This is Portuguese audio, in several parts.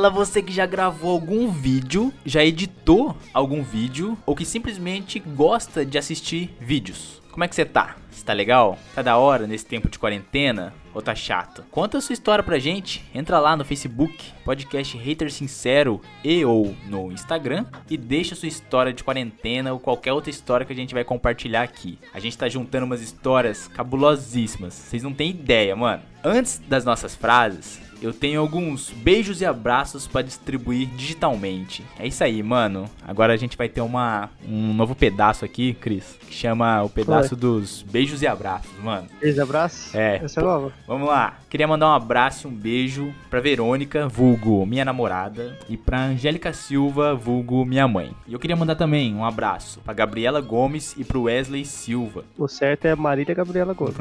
Fala você que já gravou algum vídeo, já editou algum vídeo ou que simplesmente gosta de assistir vídeos. Como é que você tá? Você tá legal? Tá da hora nesse tempo de quarentena? Ou tá chato? Conta a sua história pra gente. Entra lá no Facebook, podcast Hater Sincero e ou no Instagram e deixa sua história de quarentena ou qualquer outra história que a gente vai compartilhar aqui. A gente tá juntando umas histórias cabulosíssimas. Vocês não têm ideia, mano. Antes das nossas frases, eu tenho alguns beijos e abraços para distribuir digitalmente. É isso aí, mano. Agora a gente vai ter uma, um novo pedaço aqui, Cris, que chama o pedaço Oi. dos beijos e abraços, mano. Beijos e abraços? É. Essa é nova. Vamos lá. Queria mandar um abraço e um beijo pra Verônica, vulgo minha namorada, e pra Angélica Silva, vulgo minha mãe. E eu queria mandar também um abraço pra Gabriela Gomes e pro Wesley Silva. O certo é Marília Gabriela Gomes.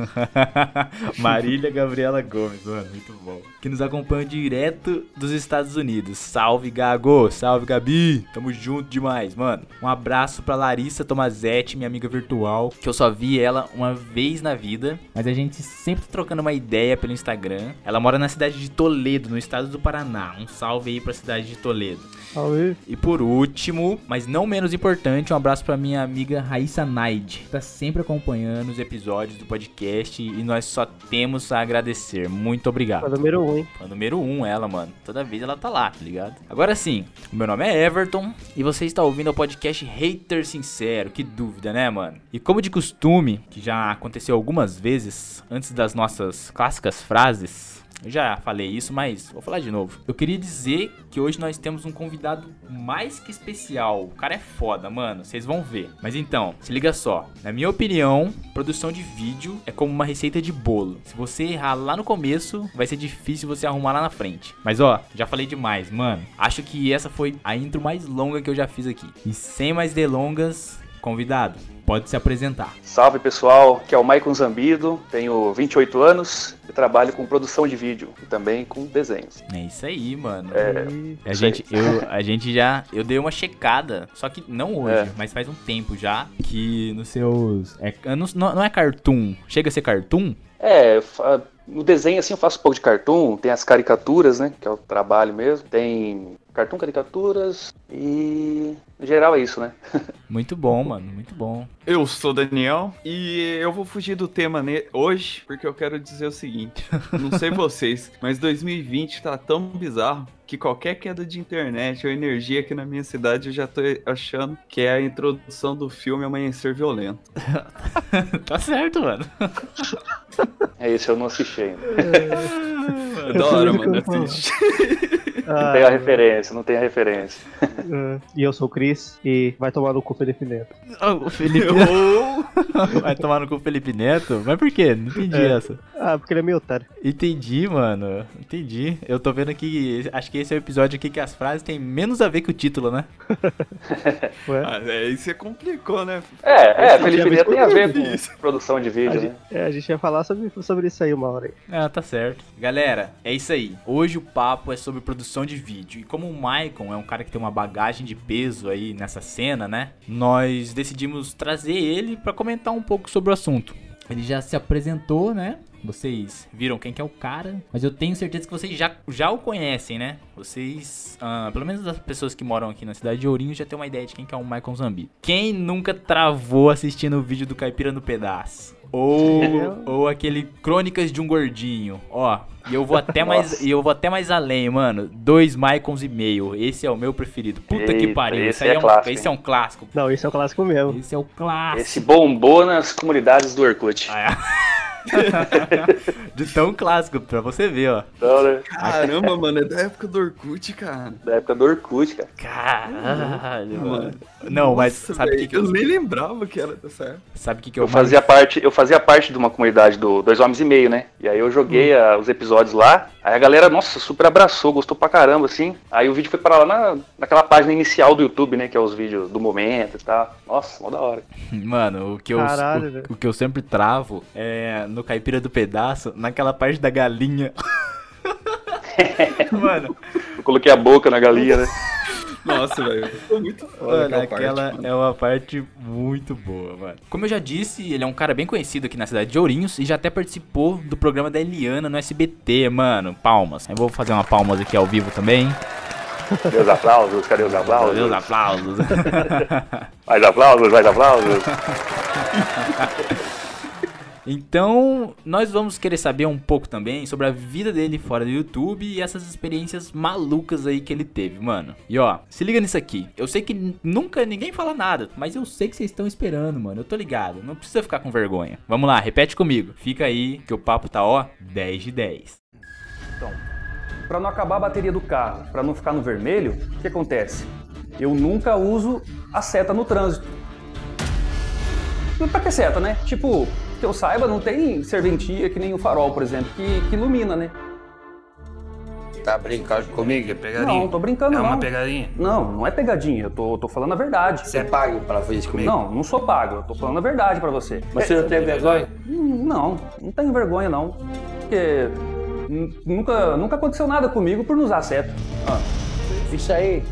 Marília Gabriela Gomes, mano, muito bom. Que nos acompanha direto dos Estados Unidos. Salve, Gago! Salve, Gabi! Tamo junto demais, mano. Um abraço pra Larissa Tomazetti, minha amiga virtual, que eu só vi ela uma vez na vida, mas a gente sempre trocando uma ideia pelo Instagram. Ela mora na cidade de Toledo, no estado do Paraná. Um salve aí pra cidade de Toledo. Salve. E por último, mas não menos importante, um abraço pra minha amiga Raíssa Naid, que tá sempre acompanhando os episódios do podcast e nós só temos a agradecer. Muito obrigado. Número 1, hein? Fã número 1 um, ela, mano. Toda vez ela tá lá, tá ligado? Agora sim, o meu nome é Everton e você está ouvindo o podcast Hater Sincero. Que dúvida, né, mano? E como de costume, que já aconteceu algumas vezes antes das nossas clássicas frases, eu já falei isso, mas vou falar de novo. Eu queria dizer que hoje nós temos um convidado mais que especial. O cara é foda, mano. Vocês vão ver. Mas então, se liga só. Na minha opinião, produção de vídeo é como uma receita de bolo. Se você errar lá no começo, vai ser difícil você arrumar lá na frente. Mas ó, já falei demais, mano. Acho que essa foi a intro mais longa que eu já fiz aqui. E sem mais delongas, convidado pode se apresentar. Salve pessoal, aqui é o Maicon Zambido, tenho 28 anos e trabalho com produção de vídeo e também com desenhos. É isso aí, mano. É, a, gente, eu, a gente já. Eu dei uma checada, só que não hoje, é. mas faz um tempo já, que nos seus. É, não, não é cartoon. Chega a ser cartoon? É, no desenho assim eu faço um pouco de cartoon, tem as caricaturas, né? Que é o trabalho mesmo. Tem cartoon, caricaturas e. No geral é isso, né? muito bom, mano, muito bom. Eu sou Daniel e eu vou fugir do tema hoje porque eu quero dizer o seguinte: não sei vocês, mas 2020 tá tão bizarro que qualquer queda de internet ou energia aqui na minha cidade eu já tô achando que é a introdução do filme Amanhecer Violento. tá certo, mano. É isso, eu não assisti ainda. É da hora, mano, assiste. Não tem a referência, não tem a referência. Uh, e eu sou o Cris e vai tomar no cu Felipe Neto. Oh, o Felipe Vai tomar no cu Felipe Neto? Mas por quê? Não entendi é. essa. Ah, porque ele é meio otário. Entendi, mano. Entendi. Eu tô vendo aqui, acho que esse é o episódio aqui que as frases têm menos a ver com o título, né? Ué? Ah, é, aí você complicou, né? É, é, Felipe Neto tem a ver com produção de vídeo, a né? Gente, é, a gente ia falar sobre, sobre isso aí uma hora aí. Ah, tá certo. Galera, é isso aí. Hoje o papo é sobre produção produção de vídeo. E como o Maicon é um cara que tem uma bagagem de peso aí nessa cena, né? Nós decidimos trazer ele para comentar um pouco sobre o assunto. Ele já se apresentou, né? Vocês viram quem que é o cara, mas eu tenho certeza que vocês já, já o conhecem, né? Vocês, uh, pelo menos as pessoas que moram aqui na cidade de Ourinho, já tem uma ideia de quem que é o Michael Zambi. Quem nunca travou assistindo o vídeo do Caipira no Pedaço? Ou, ou aquele Crônicas de um Gordinho. Ó, e eu vou até mais, eu vou até mais além, mano. Dois Maicons e meio. Esse é o meu preferido. Puta Eita, que pariu. Esse, esse é, é, um, clássico, esse é um clássico. Não, esse é o clássico mesmo. Esse é o clássico. Esse bombou nas comunidades do Orkut. Ah, é. de tão clássico, pra você ver, ó. Não, né? Caramba, mano, é da época do Orkut, cara. Da época do Orkut, cara. Caralho, mano. Não, mas sabe o que, que eu... eu nem lembrava que era tá certo. Sabe o que, que eu, eu fazia parte Eu fazia parte de uma comunidade do Dois Homens e Meio, né? E aí eu joguei hum. a, os episódios lá. Aí a galera, nossa, super abraçou, gostou pra caramba, assim. Aí o vídeo foi para lá na, naquela página inicial do YouTube, né? Que é os vídeos do momento e tal. Nossa, mó da hora. Mano, o que eu, Caralho, o, o, que eu sempre travo é no caipira do pedaço, naquela parte da galinha. Mano. Eu coloquei a boca na galinha, né? Nossa, velho. Ficou muito foda Mano, aquela aquela parte, mano. é uma parte muito boa, mano. Como eu já disse, ele é um cara bem conhecido aqui na cidade de Ourinhos e já até participou do programa da Eliana no SBT, mano. Palmas. Eu vou fazer uma palmas aqui ao vivo também. Os aplausos? Cadê os aplausos? Meus aplausos. Mais aplausos, mais aplausos. Então, nós vamos querer saber um pouco também sobre a vida dele fora do YouTube e essas experiências malucas aí que ele teve, mano. E ó, se liga nisso aqui. Eu sei que nunca ninguém fala nada, mas eu sei que vocês estão esperando, mano. Eu tô ligado. Não precisa ficar com vergonha. Vamos lá, repete comigo. Fica aí que o papo tá ó 10 de 10. Para não acabar a bateria do carro, para não ficar no vermelho, o que acontece? Eu nunca uso a seta no trânsito. Pra que seta, né? Tipo, que eu saiba, não tem serventia que nem o farol, por exemplo, que, que ilumina, né? Tá brincando comigo? É pegadinha? Não, tô brincando É não. uma pegadinha? Não, não é pegadinha, eu tô, tô falando a verdade. Você é pago pra fazer isso comigo? Não, não sou pago, eu tô falando a verdade pra você. Mas você não tem vergonha? Não, não tenho vergonha não. Porque nunca, nunca aconteceu nada comigo por não usar seta. Isso aí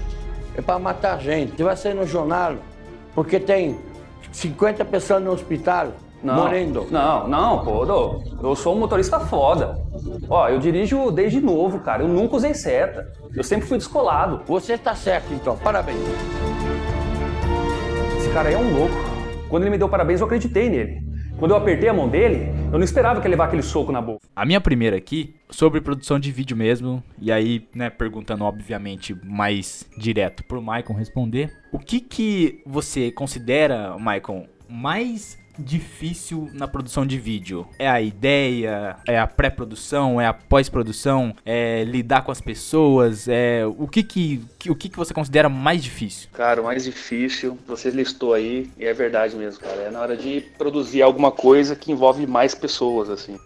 é pra matar gente. Você vai sair no jornal porque tem 50 pessoas no hospital Não, morrendo. Não, não, pô, Dô, eu sou um motorista foda. Ó, eu dirijo desde novo, cara. Eu nunca usei seta. Eu sempre fui descolado. Você tá certo então, parabéns. Esse cara aí é um louco. Quando ele me deu parabéns, eu acreditei nele. Quando eu apertei a mão dele, eu não esperava que ele levar aquele soco na boca. A minha primeira aqui, sobre produção de vídeo mesmo, e aí, né, perguntando obviamente mais direto pro Maicon responder. O que que você considera, Maicon, mais difícil na produção de vídeo? É a ideia, é a pré-produção, é a pós-produção, é lidar com as pessoas, é o que que, que- o que que você considera mais difícil? Cara, o mais difícil, você listou aí, e é verdade mesmo, cara. É na hora de produzir alguma coisa que envolve mais pessoas, assim.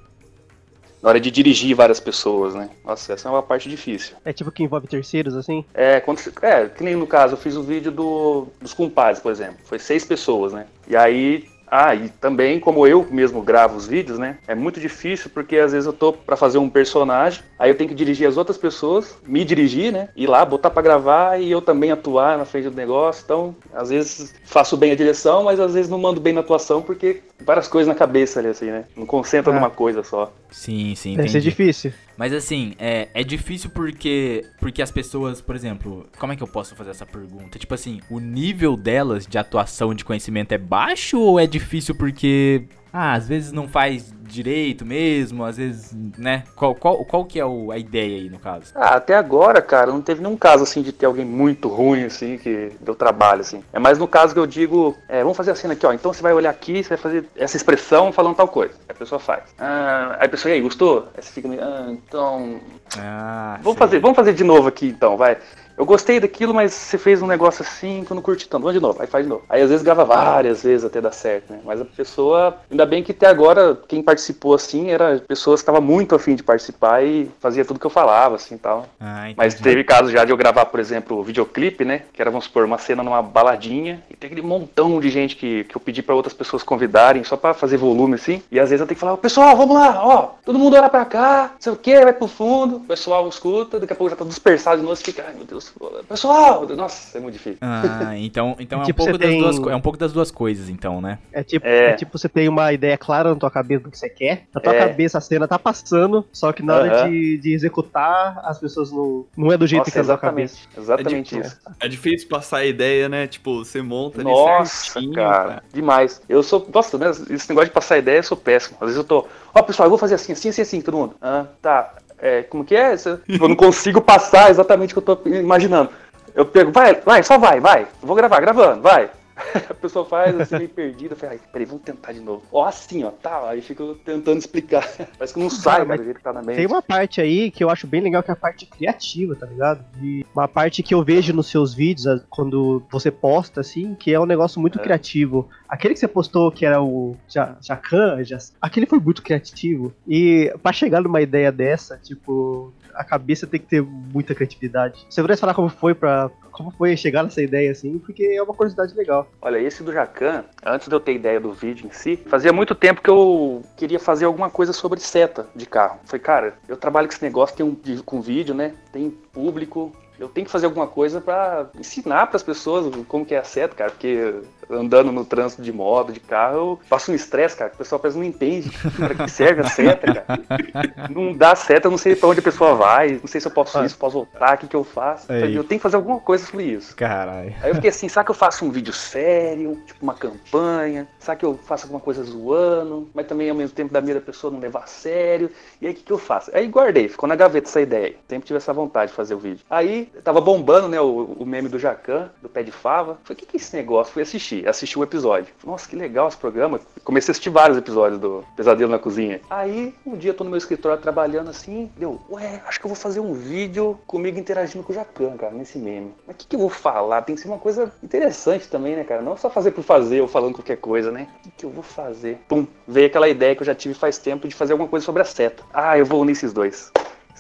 Na hora de dirigir várias pessoas, né? Nossa, essa é uma parte difícil. É tipo que envolve terceiros, assim? É, quando, você- é, que nem no caso, eu fiz o vídeo do, dos compadres, por exemplo. Foi seis pessoas, né? E aí. Ah, e também, como eu mesmo gravo os vídeos, né? É muito difícil porque às vezes eu tô pra fazer um personagem, aí eu tenho que dirigir as outras pessoas, me dirigir, né? Ir lá, botar pra gravar e eu também atuar na frente do negócio. Então, às vezes faço bem a direção, mas às vezes não mando bem na atuação porque várias coisas na cabeça ali, assim, né? Não concentra Ah. numa coisa só. Sim, sim, Deve ser entendi. difícil. Mas assim, é, é difícil porque porque as pessoas, por exemplo, como é que eu posso fazer essa pergunta? Tipo assim, o nível delas de atuação de conhecimento é baixo ou é difícil porque ah, às vezes não faz direito mesmo, às vezes, né? Qual, qual, qual que é o- a ideia aí no caso? Ah, até agora, cara, não teve nenhum caso assim de ter alguém muito ruim, assim, que deu trabalho, assim. É mais no caso que eu digo, é, vamos fazer a cena aqui, ó. Então você vai olhar aqui, você vai fazer essa expressão falando tal coisa. Aí a pessoa faz. Ah, aí a pessoa, e aí, gostou? Aí você fica meio, ah, então. Ah, Vamos sei. fazer, vamos fazer de novo aqui então, vai. Eu gostei daquilo, mas você fez um negócio assim que eu não curti tanto. Vamos de novo, aí faz de novo. Aí às vezes grava várias vezes até dar certo, né? Mas a pessoa, ainda bem que até agora, quem participou assim, era pessoas que estavam muito afim de participar e fazia tudo que eu falava, assim e tal. Ah. Mas teve casos já de eu gravar, por exemplo, o videoclipe, né? Que era, vamos supor, uma cena numa baladinha. E tem aquele montão de gente que, que eu pedi pra outras pessoas convidarem só pra fazer volume, assim. E às vezes eu tenho que falar, pessoal, vamos lá, ó. Todo mundo olha pra cá, não sei o que, vai pro fundo. O pessoal escuta, daqui a pouco já tá dispersado de novo. Fica, ai meu Deus, pessoal, nossa, é muito difícil. Ah, então, então é, Tipo, um pouco das tem- duas, é um pouco das duas coisas, então, né? É tipo, É. é. tipo você tem uma ideia clara na tua cabeça do que você quer. Na tua É. cabeça a cena tá passando, só que na hora Aham. de, de executar, as pessoas não. Não é do jeito Nossa, que é na tua cabeça. exatamente, exatamente É isso. É difícil passar a ideia, né? Tipo, você monta ali Nossa, certinho. cara, demais. Eu sou, nossa, né, esse negócio de passar ideia, eu sou péssimo. Às vezes eu tô, ó, pessoal, eu vou fazer assim, assim, assim, assim, todo mundo. Ah, tá. É, como que é? Eu não consigo passar exatamente o que eu tô imaginando. Eu pego, vai, vai, só vai, vai. Vou gravar, gravando, vai. A pessoa faz assim, meio perdida. Ai, peraí, vamos tentar de novo. Ó, assim, ó, tá. Aí fico tentando explicar. Parece que não sai, Cara, cara, do jeito que tá na mente. Tem uma parte aí que eu acho bem legal, que é a parte criativa, tá ligado? E uma parte que eu vejo nos seus vídeos, quando você posta, assim, que é um negócio muito É. criativo. Aquele que você postou, que era o Ja- Jacan, Ja- aquele foi muito criativo. E pra chegar numa ideia dessa, tipo, a cabeça tem que ter muita criatividade. Você poderia falar como foi para como foi chegar nessa ideia, assim, porque é uma curiosidade legal. Olha, esse do Jacan, antes de eu ter ideia do vídeo em si, fazia muito tempo que eu queria fazer alguma coisa sobre seta de carro. Falei, cara, eu trabalho com esse negócio, tem um, com vídeo, né? Tem público. eu tenho que fazer alguma coisa pra ensinar pras pessoas como que é a seta, cara, porque andando no trânsito de moto, de carro, eu passo um estresse, cara, que o pessoal parece não entende pra que serve a seta, cara. Não dá seta, eu não sei pra onde a pessoa vai, não sei se eu posso ir, se eu posso voltar, o que que eu faço. Aí. Eu tenho que fazer alguma coisa sobre isso. Caralho. Aí eu fiquei assim, será que eu faço um vídeo sério, tipo uma campanha? Será que eu faço alguma coisa zoando? Mas também ao mesmo tempo da minha da pessoa não levar a sério? E aí o que, que eu faço? Aí guardei, ficou na gaveta essa ideia. Sempre tive essa vontade de fazer o vídeo. Aí tava bombando, né, o, o meme do Jacan, do pé de fava. Falei, o que, que é esse negócio? Fui assistir, assisti um episódio. Nossa, que legal esse programa. Comecei a assistir vários episódios do Pesadelo na Cozinha. Aí um dia tô no meu escritório trabalhando assim, deu, ué, acho que eu vou fazer um vídeo comigo interagindo com o Jacan, cara, nesse meme. Mas o que, que eu vou falar? Tem que ser uma coisa interessante também, né, cara? Não só fazer por fazer ou falando qualquer coisa, né? O que, que eu vou fazer? Pum, veio aquela ideia que eu já tive faz tempo de fazer alguma coisa sobre a seta. Ah, eu vou unir esses dois.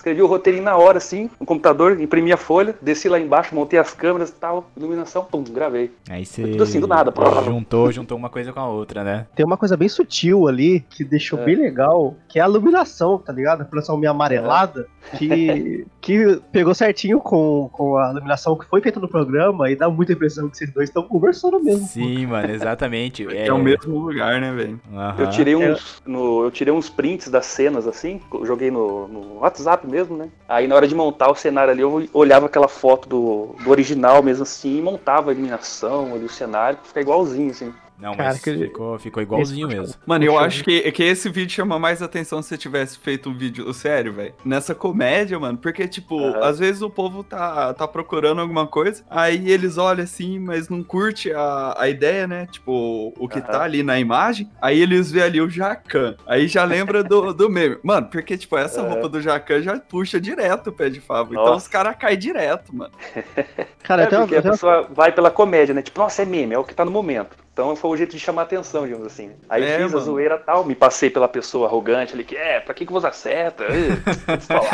Escrevi o roteirinho na hora, assim, no computador, imprimi a folha, desci lá embaixo, montei as câmeras e tal, iluminação, pum, gravei. Aí você. Foi tudo assim, do nada. Juntou, juntou uma coisa com a outra, né? Tem uma coisa bem sutil ali que deixou É. bem legal, que é a iluminação, tá ligado? A iluminação meio amarelada, que, que pegou certinho com, com a iluminação que foi feita no programa e dá muita impressão que vocês dois estão conversando mesmo. Sim, mano, exatamente. É, o mesmo lugar, né, velho? Eu tirei uns, no, eu tirei uns prints das cenas, assim, joguei no, no WhatsApp mesmo, né? Aí na hora de montar o cenário ali, eu olhava aquela foto do, do original mesmo assim, e montava a iluminação ali, o cenário, pra ficar igualzinho, assim. Não, Cara, mas que- ficou, ficou igualzinho mesmo. Mano, eu acho que, que esse vídeo chama mais atenção se você tivesse feito um vídeo sério, velho. Nessa comédia, mano. Porque, tipo, às vezes o povo tá, tá procurando alguma coisa, aí eles olham assim, mas não curte a, a ideia, né? Tipo, o que tá ali na imagem. Aí eles vê ali o Jacan. Aí já lembra do, do meme. Mano, porque, tipo, essa roupa do Jacan já puxa direto o pé de fava. Então os caras caem direto, mano. Cara, É, até uma, porque a pessoa vai pela comédia, né? Tipo, nossa, é meme, é o que tá no momento. Então foi o jeito de chamar atenção, digamos assim. Aí É, fiz mano. a zoeira tal, me passei pela pessoa arrogante ali, que é, pra que que você acerta?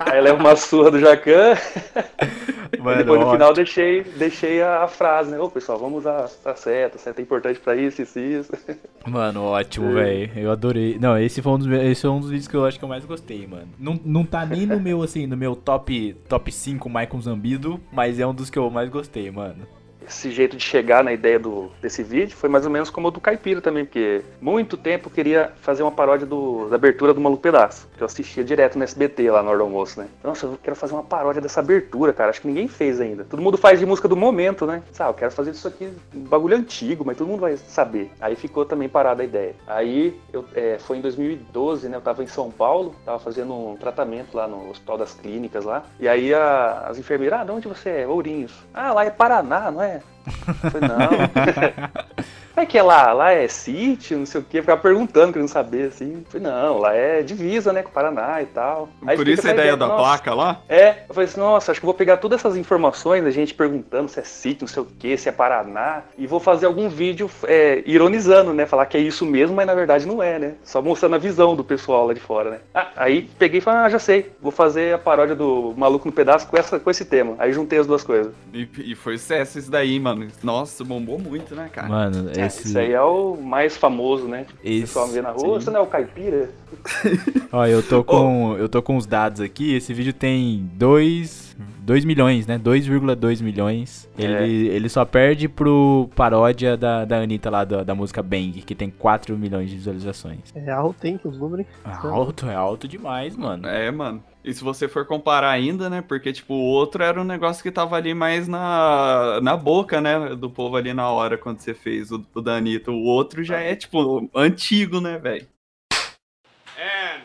Aí leva uma surra do Jacan, e Mano, depois no ó, final deixei, deixei a, frase, né? Ô pessoal, vamos usar a seta, a seta é importante pra isso, isso isso. Mano, ótimo, É. velho. Eu adorei. Não, esse foi um dos esse é um dos vídeos que eu acho que eu mais gostei, mano. Não, não tá nem no meu assim, no meu top top 5 Michael Zambido, mas é um dos que eu mais gostei, mano. Esse jeito de chegar na ideia do, desse vídeo foi mais ou menos como o do Caipira também, porque muito tempo eu queria fazer uma paródia do- da abertura do Maluco Pedaço, que eu assistia direto no SBT lá na hora do almoço, né? Nossa, eu quero fazer uma paródia dessa abertura, cara, acho que ninguém fez ainda. Todo mundo faz de música do momento, né? Sabe, eu quero fazer isso aqui, um bagulho antigo, mas todo mundo vai saber. Aí ficou também parada a ideia. Aí, eu, é, foi em 2012, né? Eu tava em São Paulo, tava fazendo um tratamento lá no Hospital das Clínicas lá, e aí a- as enfermeiras, ah, de onde você é? Ourinhos. Ah, lá é Paraná, não é? Eu falei, não. É que é lá, lá é sítio, não sei o quê, ficava perguntando, querendo saber, assim. Falei, não, lá é divisa, né, com o Paraná e tal. Aí Por isso a ideia da nossa. placa lá. É, eu falei assim, nossa, acho que vou pegar todas essas informações, a gente perguntando se é sítio, não sei o que, se é Paraná, e vou fazer algum vídeo é, ironizando, né? Falar que é isso mesmo, mas na verdade não é, né? Só mostrando a visão do pessoal lá de fora, né? Ah, aí peguei e falei, ah, já sei, vou fazer a paródia do Maluco no Pedaço com, essa, com esse tema. Aí juntei as duas coisas. E, e foi sucesso isso daí, mano. Nossa, bombou muito, né, cara? Mano, É, esse. Esse aí é o mais famoso, né? O Esse, pessoal me vê na rua, sim. você não é o caipira? Ó, eu tô com. Eu tô com os dados aqui. Esse vídeo tem 2. 2 milhões, né? 2,2 milhões. É. Ele, ele só perde pro paródia da, da Anitta lá da, da música Bang, que tem 4 milhões de visualizações. É alto, hein, os números. É alto, é alto demais, mano. É, mano. E se você for comparar ainda, né? Porque, tipo, o outro era um negócio que tava ali mais na, na boca, né? Do povo ali na hora, quando você fez o, o. O outro já é, tipo, antigo, né, velho? And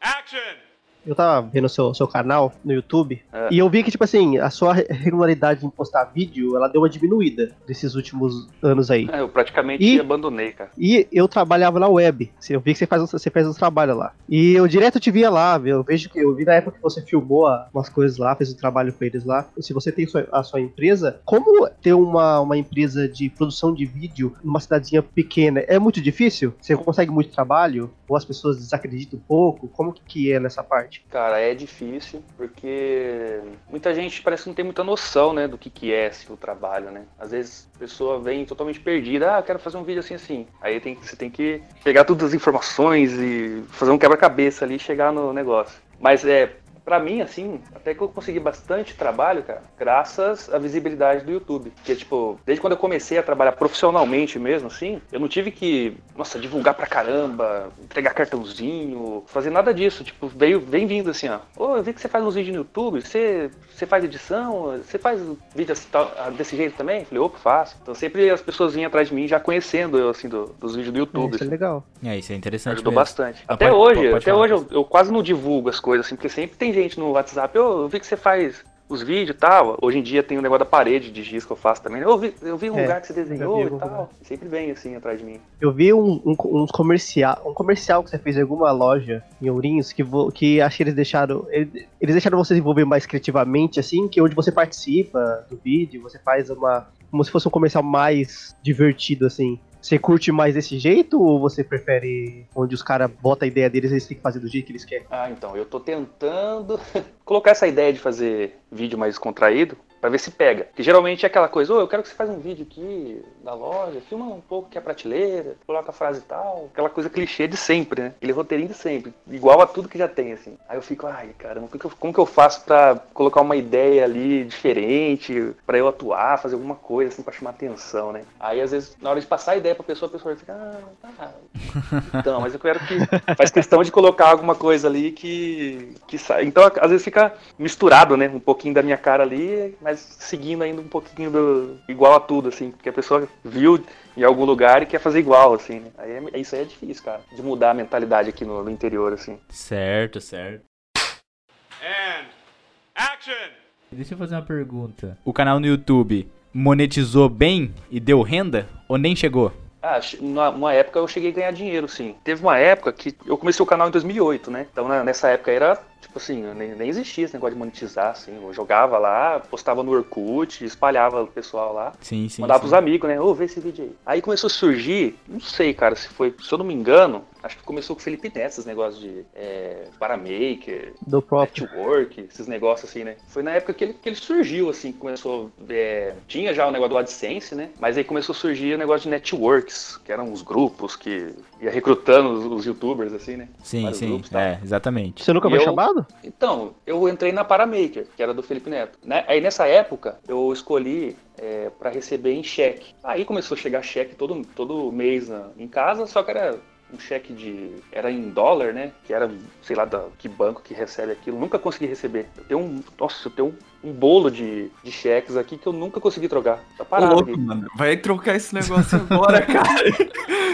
action! Eu tava vendo o seu, seu canal no YouTube É. e eu vi que, tipo assim, a sua regularidade em postar vídeo, ela deu uma diminuída nesses últimos anos aí. É, eu praticamente E- abandonei, cara. E eu trabalhava na web. Eu vi que você faz, você faz uns trabalhos lá. E eu direto te via lá, viu? eu vejo que eu vi na época que você filmou umas coisas lá, fez um trabalho com eles lá. Se você tem sua- a sua empresa, como ter uma, uma empresa de produção de vídeo numa cidadezinha pequena? É muito difícil? Você consegue muito trabalho? Ou as pessoas desacreditam um pouco? Como que é nessa parte? Cara, é difícil, porque muita gente parece que não tem muita noção, né, do que, que é assim, o trabalho, né? Às vezes a pessoa vem totalmente perdida, ah, eu quero fazer um vídeo assim, assim. Aí tem, você tem que pegar todas as informações e fazer um quebra-cabeça ali e chegar no negócio. Mas é, pra mim, assim, até que eu consegui bastante trabalho, cara, graças à visibilidade do YouTube. Porque, tipo, desde quando eu comecei a trabalhar profissionalmente mesmo, assim, eu não tive que, nossa, divulgar pra caramba, entregar cartãozinho, fazer nada disso. Tipo, veio, vem vindo assim, ó. Ô, eu vi que você faz uns vídeos no YouTube, você, você faz edição, você faz vídeo assim, tal- ah, desse jeito também? Eu falei, opa, faço. Então sempre as pessoas vinham atrás de mim já conhecendo eu, assim, do- dos vídeos do YouTube. Isso é assim. legal. É, isso é interessante Ajudou mesmo. bastante. Ah, até pode- hoje, pode- pode até falar, hoje eu, eu quase não divulgo as coisas, assim, porque sempre tem gente no WhatsApp, "Ô, eu vi que você faz os vídeos e tal. Hoje em dia tem o negócio da parede de giz que eu faço também. né? Eu vi, eu vi um É, lugar que você vi desenhou e tal. lugar. Sempre vem assim atrás de mim. Eu vi um, um, uns comercial, um comercial que você fez em alguma loja em Ourinhos que, vo- que acho que eles deixaram. Eles, eles deixaram você desenvolver mais criativamente, assim, que onde você participa do vídeo, você faz uma. como se fosse um comercial mais divertido, assim. Você curte mais desse jeito ou você prefere onde os caras botam a ideia deles e eles têm que fazer do jeito que eles querem? Ah, então, eu tô tentando colocar essa ideia de fazer vídeo mais contraído pra ver se pega. Que geralmente é aquela coisa, ô, eu quero que você faça um vídeo aqui da loja, filma um pouco aqui a prateleira, coloca a frase e tal, aquela coisa clichê de sempre, né? Aquele roteirinho de sempre, igual a tudo que já tem, assim. Aí eu fico, ai, caramba, como que eu, que faço pra colocar uma ideia ali diferente, pra eu atuar, fazer alguma coisa, assim, pra chamar atenção, né? Aí, às vezes, na hora de passar a ideia pra pessoa, a pessoa fica, ah, tá, então, mas eu quero que faz questão de colocar alguma coisa ali que, que sai. Então, às vezes fica misturado, né? Um pouquinho da minha cara ali, mas seguindo ainda um pouquinho do igual a tudo, assim, porque a pessoa viu em algum lugar e quer fazer igual, assim, né? Aí é- isso aí é difícil, cara, de mudar a mentalidade aqui no, no interior, assim. Certo, certo. And action! Deixa eu fazer uma pergunta. O canal no YouTube monetizou bem e deu renda ou nem chegou? Ah, numa época eu cheguei a ganhar dinheiro, sim. Teve uma época que eu comecei o canal em 2008, né? Então nessa época era, tipo assim, nem, nem existia esse negócio de monetizar, assim. Eu jogava lá, postava no Orkut, espalhava o pessoal lá. Sim, sim. Mandava sim. pros amigos, né? Ô, vê esse vídeo aí. Aí começou a surgir, não sei, cara, se foi, se eu não me engano, acho que começou com o Felipe Neto, esses negócios de é, Paramaker, Do próprio. network, esses negócios assim, né? Foi na época que ele, que ele surgiu, assim, começou. é, tinha já o negócio do AdSense, né? Mas aí começou a surgir o negócio de networks, que eram os grupos que ia recrutando os, os youtubers, assim, né? Sim, Vários sim. grupos. É, exatamente. Você nunca E foi eu- chamado? Então, eu entrei na Paramaker, que era do Felipe Neto. Né? Aí nessa época, eu escolhi é, para receber em cheque. Aí começou a chegar cheque todo, todo mês na- em casa, só que era um cheque de. Era em dólar, né? Que era, sei lá, da, que banco que recebe aquilo. Nunca consegui receber. Eu tenho um. Nossa, eu tenho um, um bolo de, de cheques aqui que eu nunca consegui trocar. Tá Ô, parado louco, mano. Vai trocar esse negócio agora, cara.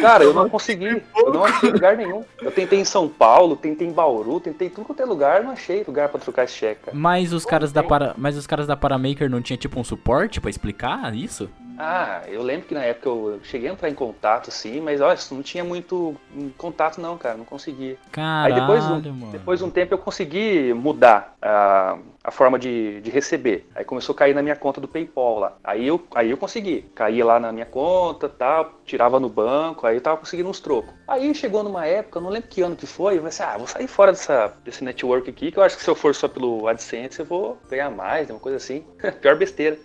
Cara, eu não consegui. Eu não achei lugar nenhum. Eu tentei em São Paulo, tentei em Bauru, tentei em tudo quanto é lugar, não achei lugar pra trocar esse cheque, cara. Mas os caras da para, mas os caras da Paramaker não tinha tipo um suporte pra explicar isso? Ah, eu lembro que na época eu cheguei a entrar em contato, assim, mas olha, não tinha muito hum, contato não, cara, não conseguia. Caralho, Aí depois, um, mano. depois de um tempo eu consegui mudar a, a forma de, de receber. Aí começou a cair na minha conta do PayPal lá. Aí eu, aí eu consegui. Caía lá na minha conta, tal, tirava no banco, aí eu tava conseguindo uns trocos. Aí chegou numa época, não lembro que ano que foi, eu falei assim, ah, vou sair fora dessa, desse network aqui, que eu acho que se eu for só pelo AdSense eu vou ganhar mais, né, uma coisa assim. Pior besteira.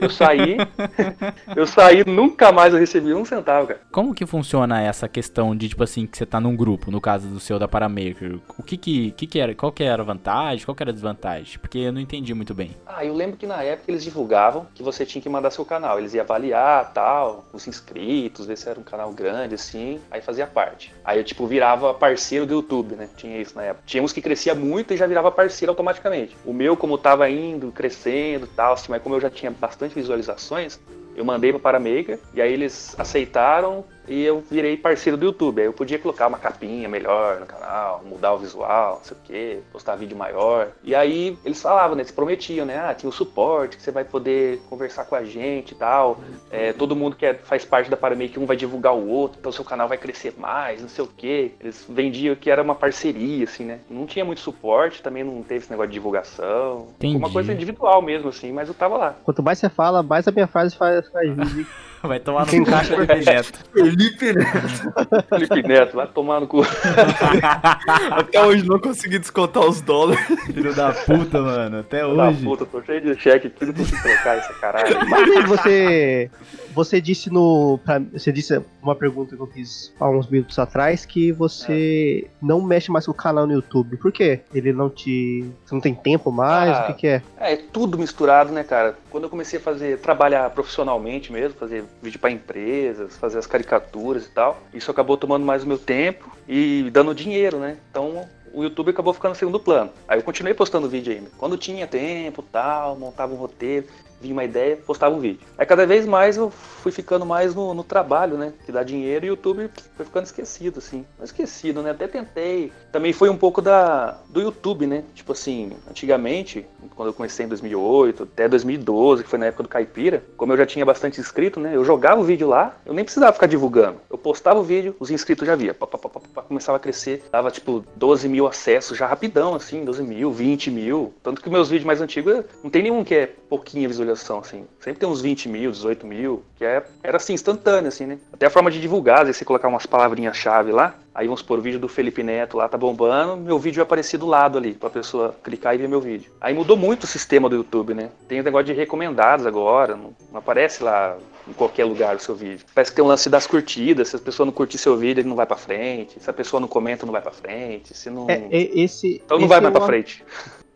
Eu saí, eu saí, nunca mais eu recebi um centavo, cara. Como que funciona essa questão de, tipo assim, que você tá num grupo, no caso do seu da Paramaker? O que que, que, que era, qual que era a vantagem, qual que era a desvantagem? Porque eu não entendi muito bem. Ah, eu lembro que na época eles divulgavam que você tinha que mandar seu canal. Eles iam avaliar, tal, os inscritos, ver se era um canal grande, assim, aí fazia parte. Aí eu, tipo, virava parceiro do YouTube, né? Tinha isso na época. Tinha uns que crescia muito e já virava parceiro automaticamente. O meu, como tava indo, crescendo tal, assim, mas como eu já tinha bastante visualizações, eu mandei para Paramaker e aí eles aceitaram e eu virei parceiro do YouTube. Aí eu podia colocar uma capinha melhor no canal, mudar o visual, não sei o que, postar vídeo maior. E aí eles falavam, né? Eles prometiam, né? Ah, tinha o suporte, que você vai poder conversar com a gente e tal. É, todo mundo que é- faz parte da Paramaker, um vai divulgar o outro, então seu canal vai crescer mais, não sei o que. Eles vendiam que era uma parceria, assim, né? Não tinha muito suporte, também não teve esse negócio de divulgação. Foi uma Entendi. coisa individual mesmo, assim, mas eu tava lá. Quanto mais você fala, mais a minha frase faz, faz jus. Vai tomar no cu, encaixa Felipe Neto. Felipe Neto. Felipe Neto, vai tomar no cu. Até hoje não consegui descontar os dólares. Filho da puta, mano. Até Da hoje. puta, tô cheio de cheque aqui, não consigo trocar essa caralho. Mas aí você. Você disse no. pra- você disse uma pergunta que eu fiz há uns minutos atrás que você não mexe mais com o canal no YouTube. Por quê? Ele não te. Você não tem tempo mais? Ah. O que, que é? É, é tudo misturado, né, cara? Quando eu comecei a fazer, trabalhar profissionalmente mesmo, fazer vídeo pra empresas, fazer as caricaturas e tal, isso acabou tomando mais o meu tempo e dando dinheiro, né? Então o YouTube acabou ficando em segundo plano. Aí eu continuei postando vídeo ainda. Quando tinha tempo, tal, montava um roteiro, vinha uma ideia, postava um vídeo. Aí cada vez mais eu fui ficando mais no, no trabalho, né? Que dá dinheiro e o YouTube foi ficando esquecido, assim. Não esquecido, né? Até tentei. Também foi um pouco da do YouTube, né? Tipo assim, antigamente, quando eu comecei em 2008 até 2012, que foi na época do Caipira, como eu já tinha bastante inscrito, né? Eu jogava o vídeo lá, eu nem precisava ficar divulgando. Eu postava o vídeo, os inscritos já via. Pá, pá, pá, pá, começava a crescer, dava tipo 12 mil acessos já rapidão, assim, 12 mil, 20 mil. Tanto que meus vídeos mais antigos não tem nenhum que é pouquinha visualização, assim. Sempre tem uns 20 mil, 18 mil, que é, era assim, instantâneo, assim, né? Até a forma de divulgar, às vezes você colocar umas palavrinhas-chave lá, aí vamos supor, o vídeo do Felipe Neto lá tá bombando, meu vídeo vai aparecer do lado ali, pra pessoa clicar e ver meu vídeo. Aí mudou muito o sistema do YouTube, né? Tem o negócio de recomendados agora, não, não aparece lá em qualquer lugar o seu vídeo. Parece que tem um lance das curtidas, se a pessoa não curtir seu vídeo, ele não vai pra frente, se a pessoa não comenta, não vai pra frente, se não... É, é, esse. então não esse vai é mais pra uma- frente.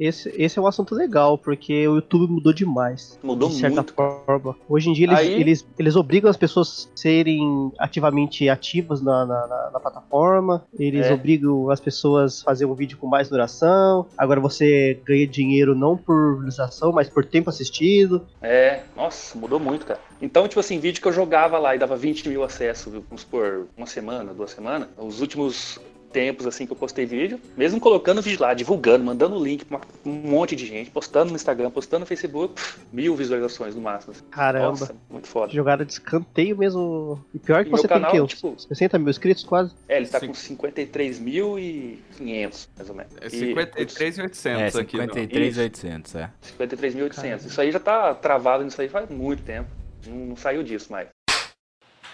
Esse, esse é um assunto legal, porque o YouTube mudou demais. Mudou de certa muito. forma. Hoje em dia eles, Aí- eles, eles obrigam as pessoas a serem ativamente ativas na, na, na- na plataforma, eles É. obrigam as pessoas a fazer um vídeo com mais duração. Agora você ganha dinheiro não por visualização, mas por tempo assistido. É, nossa, mudou muito, cara. Então, tipo assim, vídeo que eu jogava lá e dava 20 mil acessos, vamos supor, uma semana, duas semanas, os últimos tempos assim que eu postei vídeo, mesmo colocando vídeo lá, divulgando, mandando link pra um monte de gente, postando no Instagram, postando no Facebook, pff, mil visualizações no máximo. assim. Caramba. Nossa, muito foda. Jogada de escanteio mesmo. E pior que E você tem canal, que tipo- 60 mil inscritos quase. É, ele tá Sim. com 53.500, mais ou menos. É E- 53,800 É, aqui. não. 53,800, é. 53.800. Isso aí já tá travado nisso aí faz muito tempo. Não, não saiu disso mais.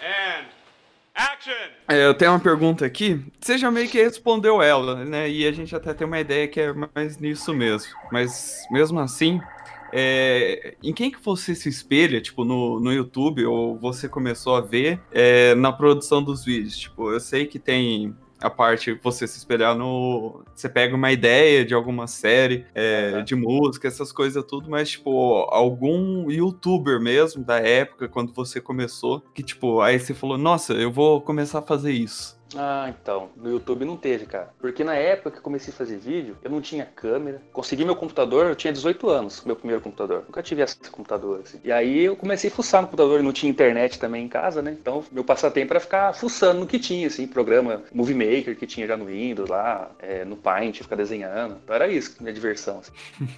And! É, eu tenho uma pergunta aqui. Você já meio que respondeu ela, né? E a gente até tem uma ideia que é mais nisso mesmo. Mas mesmo assim, é, em quem que você se espelha, tipo, no, no YouTube, ou você começou a ver é, na produção dos vídeos? Tipo, eu sei que tem a parte você se espelhar no. Você pega uma ideia de alguma série, é, de música, essas coisas tudo, mas, tipo, algum youtuber mesmo da época, quando você começou, que, tipo, aí você falou, nossa, eu vou começar a fazer isso. Ah, então. No YouTube não teve, cara. Porque na época que eu comecei a fazer vídeo, eu não tinha câmera. Consegui meu computador, eu tinha 18 anos, meu primeiro computador. Nunca tive esse computador, assim. E aí eu comecei a fuçar no computador, e não tinha internet também em casa, né? Então, meu passatempo era ficar fuçando no que tinha, assim, programa Movie Maker que tinha já no Windows lá, é, no Paint, ficar desenhando. Então era isso, minha diversão, assim.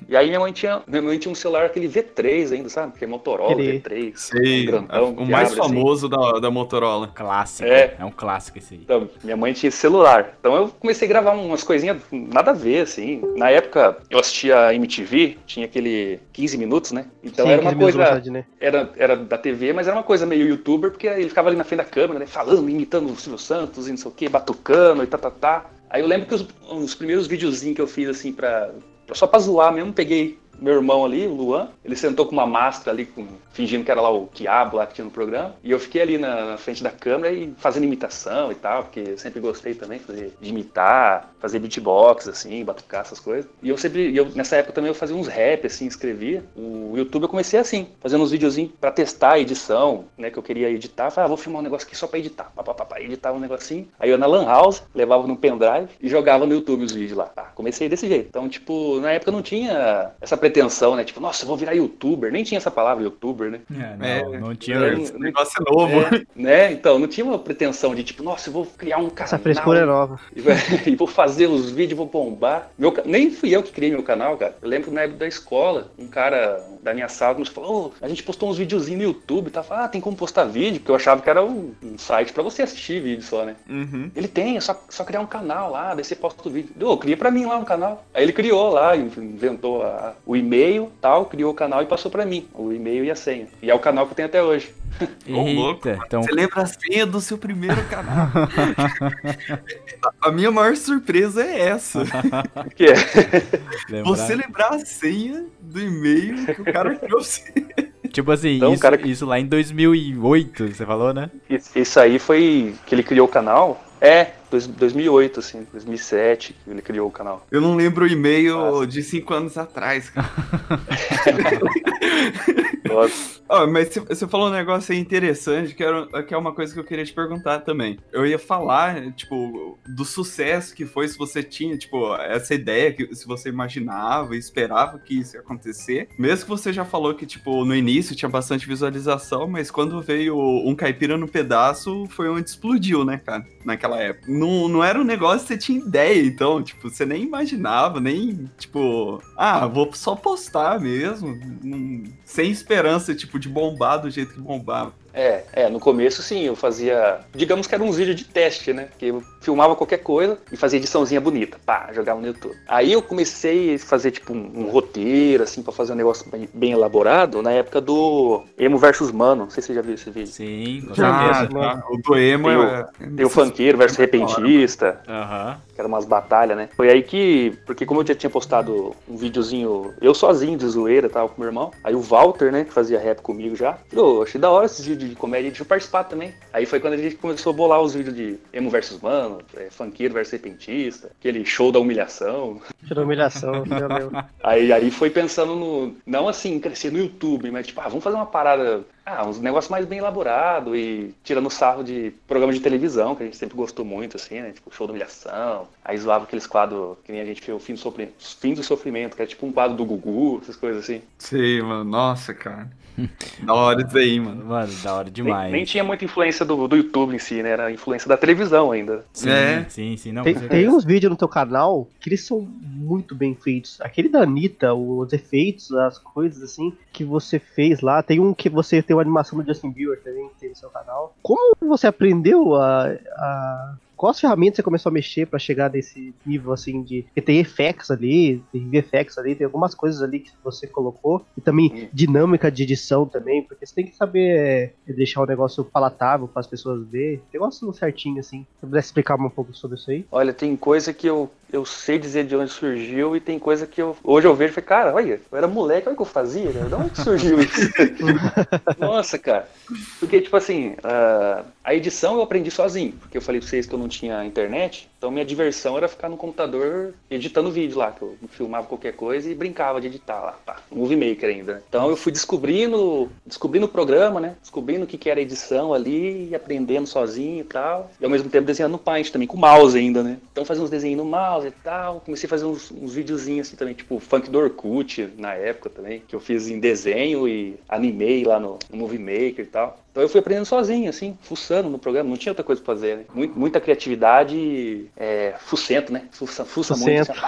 E aí minha mãe tinha, minha mãe tinha um celular, aquele V3 ainda, sabe? Que é Motorola Aquele- V3. Sei, um grandão, o que mais abre, assim. famoso da, da Motorola. Clássico. É. É. um clássico esse aí. Então, minha mãe tinha celular. Então eu comecei a gravar umas coisinhas nada a ver, assim. Na época, eu assistia a MTV, tinha aquele 15 minutos, né? Então Sim, era uma 15 minutos de coisa. vontade, né? Era, era da TV, mas era uma coisa meio youtuber, porque ele ficava ali na frente da câmera, né? Falando, imitando o Silvio Santos e não sei o quê, batucando e tá, tá, tá. Aí eu lembro que os, os primeiros videozinhos que eu fiz, assim, pra, só pra zoar mesmo, peguei meu irmão ali, o Luan, ele sentou com uma máscara ali, com- fingindo que era lá o Quiabo lá que tinha no programa, e eu fiquei ali na, na frente da câmera e fazendo imitação e tal, porque eu sempre gostei também fazer, de imitar, fazer beatbox, assim, batucar essas coisas. E eu sempre, eu, nessa época também eu fazia uns rap, assim, escrevia. O YouTube eu comecei assim, fazendo uns videozinhos pra testar a edição, né, que eu queria editar. Falei, ah, vou filmar um negócio aqui só pra editar, pá, pá, pá, pá, editava um negocinho. Aí eu ia na Lan House, levava no pendrive e jogava no YouTube os vídeos lá. Tá, comecei desse jeito. Então, tipo, na época não tinha essa pretensão, né, tipo, nossa, eu vou virar youtuber. Nem tinha essa palavra youtuber, né? É, não, não tinha. É. Esse negócio é novo. É, né? Então, não tinha uma pretensão de tipo, nossa, eu vou criar um canal. Essa frescura é nova. E e vou fazer os vídeos, vou bombar. Meu, nem fui eu que criei meu canal, cara. Eu lembro que na época da escola, um cara da minha sala nos falou: "Ô, a gente postou uns videozinhos no YouTube, tá? Ah, tem como postar vídeo, porque eu achava que era um, um site pra você assistir vídeo só, né? Uhum. Ele tem, é só, só criar um canal lá, daí você posta o vídeo. Eu, cria pra mim lá um canal. Aí ele criou lá, inventou a- o e-mail tal, criou o canal e passou pra mim, o e-mail e a senha. E é o canal que eu tenho até hoje. Ô, louco. Eita, então. Você lembra a senha do seu primeiro canal? a minha maior surpresa é essa. Que é. lembrar- Você lembrar a senha do e-mail que o cara criou. Tipo assim, Então, isso, cara isso lá em 2008, você falou, né? Esse aí foi que ele criou o canal. É, dois- 2008, assim, 2007 que ele criou o canal. Eu não lembro o e-mail de cinco anos atrás, cara. Nossa. Ó, mas você- você falou um negócio aí interessante, que, era, que é uma coisa que eu queria te perguntar também. Eu ia falar, tipo, do sucesso que foi, se você tinha, tipo, essa ideia, que se você imaginava e esperava que isso ia acontecer. Mesmo que você já falou que, tipo, no início tinha bastante visualização, mas quando veio um caipira no pedaço, foi onde explodiu, né, cara? Naquela época. Não, não era um negócio que você tinha ideia, então, tipo, você nem imaginava, nem, tipo, ah, vou só postar mesmo, não- sem esperança, tipo, de bombar do jeito que bombava. É, é, no começo sim, eu fazia. Digamos que era uns vídeos de teste, né? Que eu filmava qualquer coisa e fazia ediçãozinha bonita. Pá, jogava no YouTube. Aí eu comecei a fazer, tipo, um, um roteiro, assim, pra fazer um negócio bem, bem elaborado na época do Emo versus Mano. Não sei se você já viu esse vídeo. Sim, com Já. certeza. Ah, tá. O do emo Tem o- é... Tem o funkeiro versus repentista. Aham. que era umas batalhas, né? Foi aí que, porque como eu já tinha postado um videozinho, eu sozinho de zoeira, tava com meu irmão, aí o Walter, né, que fazia rap comigo já, falou, achei da hora esses vídeos de comédia, deixa eu participar também. Aí foi quando a gente começou a bolar os vídeos de emo versus mano, é, funkeiro versus repentista, aquele show da humilhação. Tirou humilhação, eu lembro. Aí, aí foi pensando no, não assim, crescer no YouTube, mas tipo, ah, vamos fazer uma parada, ah, uns negócios mais bem elaborado e tirando sarro de programa de televisão, que a gente sempre gostou muito, assim, né? Tipo, show da humilhação. Aí zoava aqueles quadros que nem a gente fez o fim do, sofrimento, fim do sofrimento, que era tipo um quadro do Gugu, essas coisas assim. Sei, mano. Nossa, cara. da hora isso aí, mano. Mano, da hora Nem, demais. nem tinha muita influência do, do YouTube em si, né? Era a influência da televisão ainda. Sim, É. sim, sim, não, Tem, tem uns vídeos no teu canal que eles são muito bem feitos. Aquele da Anitta, os efeitos, as coisas assim que você fez lá. Tem um que você tem uma animação do Justin Bieber também que tem no seu canal. Como você aprendeu a. a... Quais ferramentas você começou a mexer pra chegar nesse nível assim de. Porque tem effects ali, tem VFX ali, tem algumas coisas ali que você colocou. E também dinâmica de edição também, porque você tem que saber é, deixar o negócio palatável para as pessoas verem. Negócio certinho assim. Se você pudesse explicar um pouco sobre isso aí. Olha, tem coisa que eu, eu sei dizer de onde surgiu e tem coisa que eu. Hoje eu vejo e falei, cara, olha, eu era moleque, olha o que eu fazia, cara. De onde surgiu isso? Nossa, cara. Porque, tipo assim, a, a edição eu aprendi sozinho. Porque eu falei pra vocês que eu não tinha internet. Então minha diversão era ficar no computador editando vídeo lá, que eu filmava qualquer coisa e brincava de editar lá, pá, Movie Maker ainda. né? Então eu fui descobrindo, descobrindo o programa, né? Descobrindo o que, que era edição ali e aprendendo sozinho e tal. E ao mesmo tempo desenhando no Paint também, com mouse ainda, né? Então fazia uns desenhos no mouse e tal. Comecei a fazer uns, uns videozinhos assim também, tipo funk do Orkut na época também, que eu fiz em desenho e animei lá no, no Movie Maker e tal. Então eu fui aprendendo sozinho, assim, fuçando no programa, não tinha outra coisa pra fazer, né? Muito- muita criatividade, é, fucento, né? Fuça, fuça muito, Fucento. assim,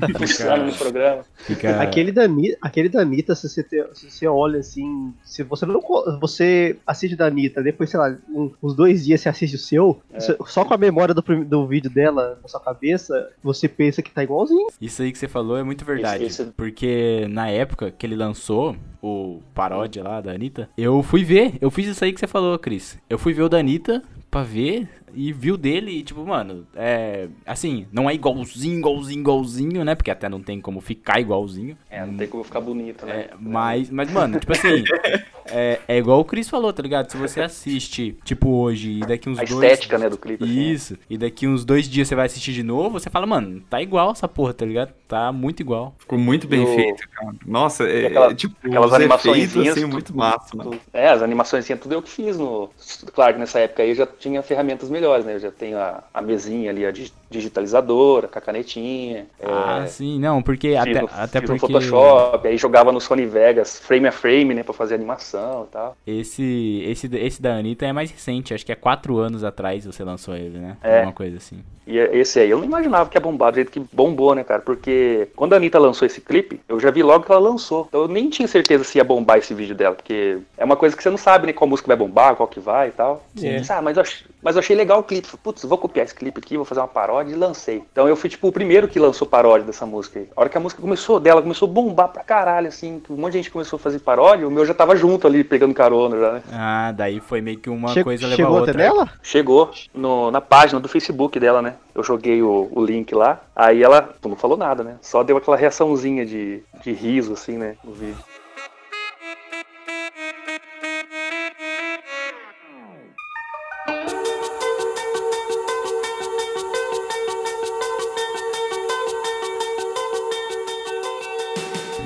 pá, fuçando no programa. Fica... Aquele da, aquele da Anitta, se você, te- se você olha assim, se você não você assiste da Anitta, depois, sei lá, um- uns dois dias você assiste o seu, você- só com a memória do, do vídeo dela na sua cabeça, você pensa que tá igualzinho. Isso aí que você falou é muito verdade. Esse- esse- Porque na época que ele lançou o paródia lá da Anitta, eu fui ver, eu fiz isso aí que você falou, Cris. Eu fui ver o da Anitta pra ver e vi o dele e, tipo, mano, é. Assim, não é igualzinho, igualzinho, igualzinho, né? Porque até não tem como ficar igualzinho. É, não tem como ficar bonito, né? É, mas, mas, mano, tipo assim, é, é igual o Chris falou, tá ligado? Se você assiste, tipo, hoje, e daqui uns A dois. estética, né, do clipe. assim. Isso, e daqui uns dois dias você vai assistir de novo, você fala, mano, tá igual essa porra, tá ligado? Tá muito igual. Ficou muito bem o- feito, cara. Nossa, é, aquela- é, tipo, aquelas efeitos, assim, tudo- muito massa, mano. É, as animações tudo eu que fiz no. Claro que nessa época aí eu já tinha ferramentas melhores, né? Eu já tenho a, a mesinha ali, a dig- digitalizadora, com a canetinha. é, Ah, sim, não, porque fiz até, no, até fiz no porque Photoshop, aí jogava no Sony Vegas frame a frame, né, pra fazer animação e tal. esse, esse, esse da Anitta é mais recente, acho que é quatro anos atrás você lançou ele, né? É. Alguma coisa assim. E esse aí eu não imaginava que ia bombar do jeito que bombou, né, cara? Porque quando a Anitta lançou esse clipe, eu já vi logo que ela lançou. Então eu nem tinha certeza se ia bombar esse vídeo dela, porque é uma coisa que você não sabe, né, qual música vai bombar, qual que vai e tal. Sim. Ah, mas eu, mas eu achei legal o clipe. Putz, vou copiar esse clipe aqui, vou fazer uma paródia e lancei. Então eu fui, tipo, o primeiro que lançou paródia dessa música aí. A hora que a música começou dela, começou a bombar pra caralho, assim, que um monte de gente começou a fazer paródia, o meu já tava junto ali, pegando carona já, né? Ah, daí foi meio que uma Che- coisa levou a chegou outra. até nela? Chegou no- na página do Facebook dela, né? Eu joguei o, o link lá, aí ela pô, não falou nada, né? Só deu aquela reaçãozinha de, de riso, assim, né? No vídeo.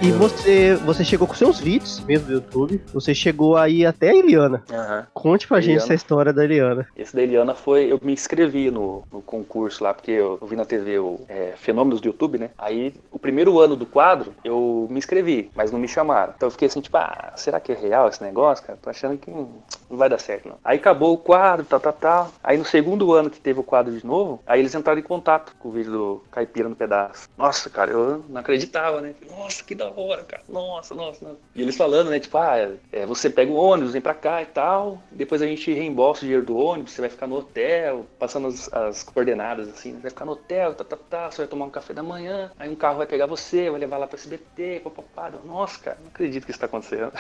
E você, você chegou com seus vídeos mesmo do YouTube. Você chegou aí até a Eliana. Aham. Conte pra gente Eliana. essa história da Eliana. Esse da Eliana foi. Eu me inscrevi no, no concurso lá, porque eu, vi na TV o é, Fenômenos do YouTube, né? Aí, o primeiro ano do quadro, eu me inscrevi, mas não me chamaram. Então eu fiquei assim, tipo, ah, será que é real esse negócio, cara? Tô achando que não, não vai dar certo, não. Aí acabou o quadro, tal, tal, tal. Aí no segundo ano que teve o quadro de novo, aí eles entraram em contato com o vídeo do Caipira no Pedaço. Nossa, cara, eu não acreditava, né? Nossa, que da hora, cara. Nossa, nossa, nossa. E eles falando, né? Tipo, ah, é, você pega o ônibus, vem pra cá e tal. Depois a gente reembolsa o dinheiro do ônibus, você vai ficar no hotel, passando as, as coordenadas assim, né? vai ficar no hotel, tá, tá, tá, você vai tomar um café da manhã, aí um carro vai pegar você, vai levar lá pra SBT, papapá. Nossa, cara, não acredito que isso tá acontecendo.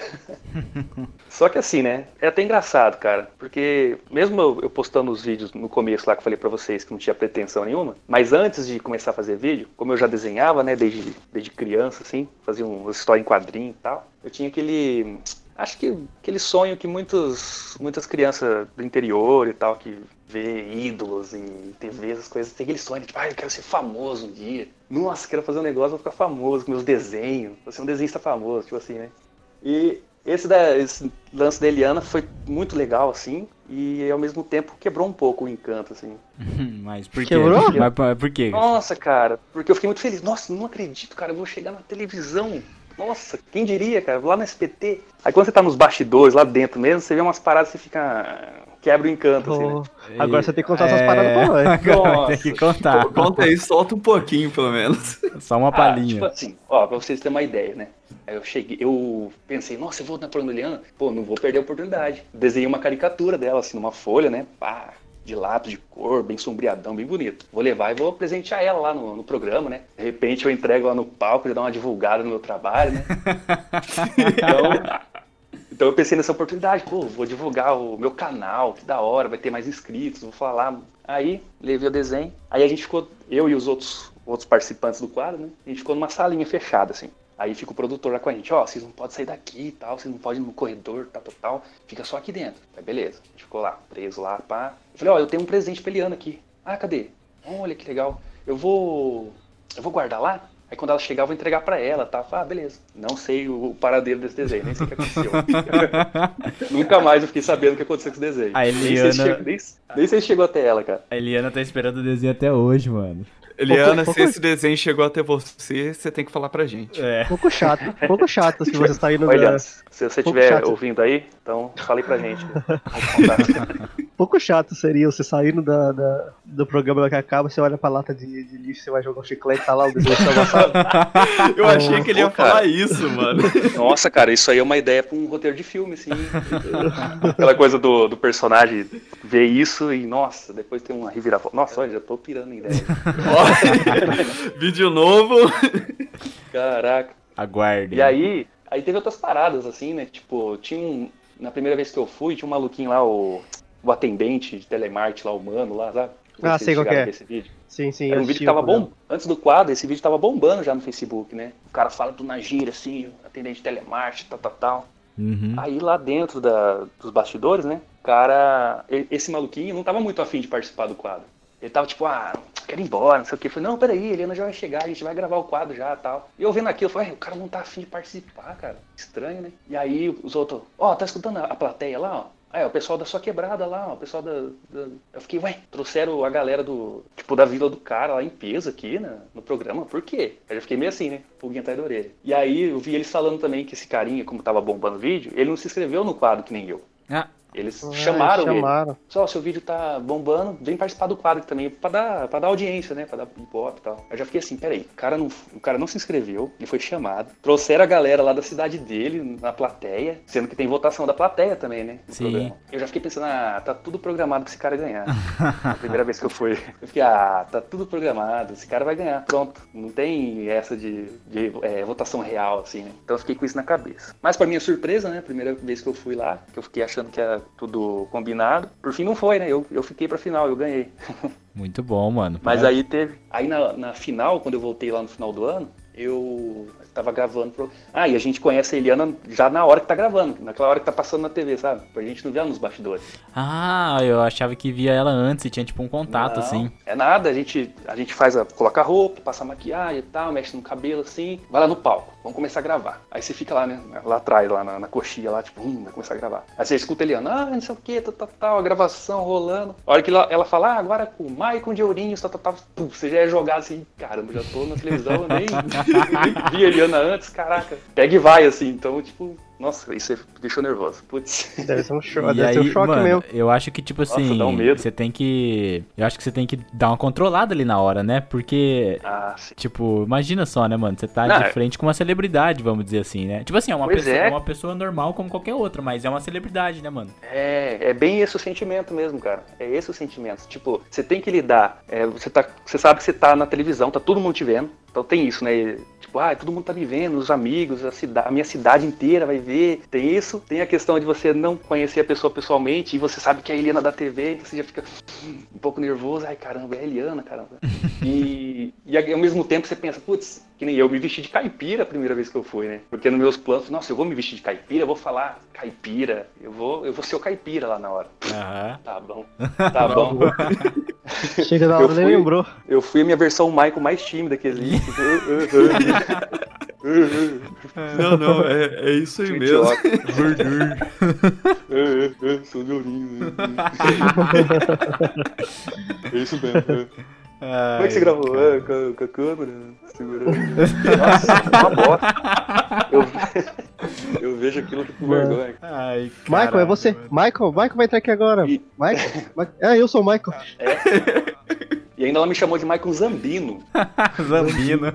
Só que assim, né? É até engraçado, cara, porque mesmo eu, eu postando os vídeos no começo lá que eu falei pra vocês que não tinha pretensão nenhuma, mas antes de começar a fazer vídeo, como eu já desenhava, né, desde, desde criança, assim, fazia uma história em quadrinho e tal, eu tinha aquele. Acho que aquele sonho que muitos, muitas crianças do interior e tal, que vê ídolos em TV, essas coisas, tem aquele sonho de, tipo, ah, eu quero ser famoso um dia. Nossa, quero fazer um negócio, vou ficar famoso com meus desenhos, vou ser um desenhista famoso, tipo assim, né? E esse, da, esse lance da Eliana foi muito legal, assim, e ao mesmo tempo quebrou um pouco o encanto, assim. Mas por quê? Quebrou? Mas por quê? Nossa, cara, porque eu fiquei muito feliz. Nossa, não acredito, cara, eu vou chegar na televisão. Nossa, quem diria, cara, lá no SPT. Aí quando você tá nos bastidores, lá dentro mesmo, você vê umas paradas e você fica. quebra o encanto, assim, né? Oh, agora você tem que contar essas paradas pra nós. Agora tem que contar. Conta aí, solta um pouquinho, pelo menos. Só uma Ah, palhinha. tipo assim, ó, pra vocês terem uma ideia, né? Aí eu cheguei, eu pensei, nossa, eu vou na Eliana, pô, não vou perder a oportunidade. Desenhei uma caricatura dela, assim, numa folha, né? Pá, de lápis, de cor, bem sombreadão, bem bonito. Vou levar e vou presentear ela lá no, no programa, né? De repente eu entrego lá no palco, ele dá uma divulgada no meu trabalho, né? então, então eu pensei nessa oportunidade, pô, vou divulgar o meu canal, que da hora, vai ter mais inscritos, vou falar. Aí, levei o desenho, aí a gente ficou, eu e os outros, outros participantes do quadro, né? A gente ficou numa salinha fechada, assim. Aí fica o produtor lá com a gente, ó, vocês não podem sair daqui e tal, vocês não podem ir no corredor, tal, tal, tal, fica só aqui dentro. Aí beleza, a gente ficou lá, preso lá, pá. Eu falei, ó, eu tenho um presente pra Eliana aqui. Ah, cadê? Olha que legal. Eu vou. Eu vou guardar lá. Aí quando ela chegar, eu vou entregar pra ela, tá? Ah, beleza. Não sei o paradeiro desse desenho, nem sei o que aconteceu. Nunca mais eu fiquei sabendo o que aconteceu com esse desenho. A Nem sei se Eliana- chegou- nem, nem sei se chegou até ela, cara. A Eliana tá esperando o desenho até hoje, mano. Eliana, pouco- se esse desenho chegou até você, você tem que falar pra gente. É. Pouco chato, pouco chato se você está indo Olha, da... se você pouco estiver ouvindo aí, então fale pra gente. Pouco chato seria você saindo da, da- do programa que acaba, você olha pra lata de, de lixo, você vai jogar um chiclete, tá lá o desenho tá. Eu achei que ele ia falar isso, mano. Nossa, cara, isso aí é uma ideia pra um roteiro de filme, assim. Aquela coisa do, do personagem ver isso e, nossa, depois tem uma reviravolta. Nossa, olha, já tô pirando em ideia. Vídeo novo. Caraca. Aguarde. E aí, aí teve outras paradas, assim, né? Tipo, tinha um. Na primeira vez que eu fui, tinha um maluquinho lá, o, o atendente de telemarketing lá, o mano lá, sabe? Ah, se sei qual é. Esse vídeo. Sim, sim. Era um eu vídeo que tava bom. Antes do quadro, esse vídeo tava bombando já no Facebook, né? O cara fala do Nagir, assim, atendente de telemarketing, tal, tal, tal. Uhum. Aí lá dentro da- dos bastidores, né? O cara, esse maluquinho não tava muito afim de participar do quadro. Ele tava tipo, ah, quero ir embora, não sei o quê. Eu falei, não, peraí, a Helena já vai chegar, a gente vai gravar o quadro já tal. E eu vendo aquilo, eu falei, "Ué, o cara não tá afim de participar, cara. Estranho, né? E aí os outros, ó, tá escutando a plateia lá, ó? Ah, é o pessoal da sua quebrada lá, o pessoal da, da- Eu fiquei, ué, trouxeram a galera do. Tipo, da vila do cara lá em peso aqui na- no programa, por quê? Aí eu fiquei meio assim, né? Pulguinha atrás da orelha. E aí eu vi eles falando também que esse carinha, como tava bombando o vídeo, ele não se inscreveu no quadro que nem eu. Ah, Eles Ah, chamaram ele. chamaram. Só, seu vídeo tá bombando, vem participar do quadro também, pra dar, pra dar audiência, né? Pra dar hip-hop e tal. Eu já fiquei assim, peraí, o cara, não, o cara não se inscreveu, ele foi chamado. Trouxeram a galera lá da cidade dele, na plateia, sendo que tem votação da plateia também, né? no Sim. programa. Eu já fiquei pensando, ah, tá tudo programado pra esse cara ganhar. a primeira vez que eu fui. Eu fiquei, ah, tá tudo programado, esse cara vai ganhar, pronto. Não tem essa de, de é, votação real, assim, né? Então eu fiquei com isso na cabeça. Mas pra minha surpresa, né? Primeira vez que eu fui lá, que eu fiquei achando que era tudo combinado. Por fim não foi, né? Eu, eu fiquei pra final, eu ganhei. muito bom, mano. Mas Parabéns. aí teve. Aí na, na final, quando eu voltei lá no final do ano, eu tava gravando. Pro... Ah, e a gente conhece a Eliana já na hora que tá gravando, naquela hora que tá passando na TV, sabe? Pra gente não ver ela nos bastidores. Ah, eu achava que via ela antes e tinha tipo um contato, Não, assim. É nada, a gente, a gente faz a. coloca a roupa, passa a maquiagem e tal, mexe no cabelo assim, vai lá no palco, vamos começar a gravar. Aí você fica lá, né? Lá atrás, lá na, na coxinha, lá, tipo, hum, vai começar a gravar. Aí você escuta a Eliana, ah, não sei o que, tal, tal, tal, a gravação rolando. A hora que ela, ela fala, ah, agora com o Maicon de Ourinhos, tal, tal, tal, você já é jogado assim, caramba, já tô na televisão, nem vi a Eliana antes, caraca. Pega e vai, assim, então, tipo, nossa, isso me deixou nervoso. Putz. Deve ser um choque, E deve ser um aí, choque mano, mesmo. eu acho que, tipo Nossa, assim, dá um medo. você tem que. Eu acho que você tem que dar uma controlada ali na hora, né? Porque, Ah, sim. tipo, imagina só, né, mano? Você tá Não, de é- frente com uma celebridade, vamos dizer assim, né? Tipo assim, é uma, pessoa, é. é uma pessoa normal como qualquer outra, mas é uma celebridade, né, mano? É, é bem esse o sentimento mesmo, cara. É esse o sentimento. Tipo, você tem que lidar. é, você, tá, você sabe que você tá na televisão, tá todo mundo te vendo. Então tem isso, né? Tipo, ah, todo mundo tá me vendo, os amigos, a, cida- a minha cidade inteira vai ver. Tem isso. Tem a questão de você não conhecer a pessoa pessoalmente e você sabe que é a Eliana da TV, então você já fica um pouco nervoso. Ai, caramba, é a Eliana, caramba. E, e ao mesmo tempo você pensa, putz, que nem eu me vesti de caipira a primeira vez que eu fui, né? Porque nos meus planos, nossa, eu vou me vestir de caipira, eu vou falar caipira, eu vou, eu vou ser o caipira lá na hora. Aham. Tá bom, tá bom. Chega na Eu hora, nem fui- lembrou. Eu fui a minha versão Michael mais tímida que existe. Não, não, é, é isso aí mesmo. É, é, é, sou Lourinho. É isso mesmo. é. Como é que você gravou? É, com, a, com a câmera, segurando. Nossa, uma bosta. Eu, eu vejo aquilo com vergonha. Ai, Michael, é caralho, você. mano. Michael, Michael vai entrar aqui agora. E- Michael? Ma- É, eu sou o Michael. E ainda ela me chamou de Michael Zambino. Zambino.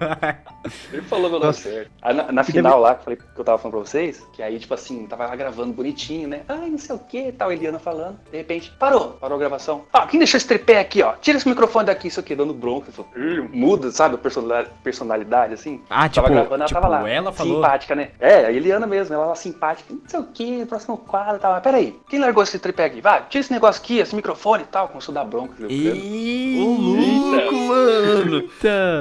Ele falou meu nome certo. Aí na, na final lá, que eu, falei, que eu tava falando pra vocês, que aí, tipo assim, tava lá gravando bonitinho, né? Ai, não sei o que, tal, Eliana falando. De repente, parou, parou a gravação. Ah, quem deixou esse tripé aqui, ó? Tira esse microfone daqui, isso aqui, dando bronca. Muda, sabe, a personalidade, assim. Ah, tipo, tava gravando, ela tipo, tava lá. ela falou. Simpática, né? É, a Eliana mesmo, ela lá simpática, não sei o que, próximo quadro e tal. Mas peraí, quem largou esse tripé aqui? Vai, tira esse negócio aqui, esse microfone e tal. Começou a dar bronca. viu? Eita, Ô, louco, mano.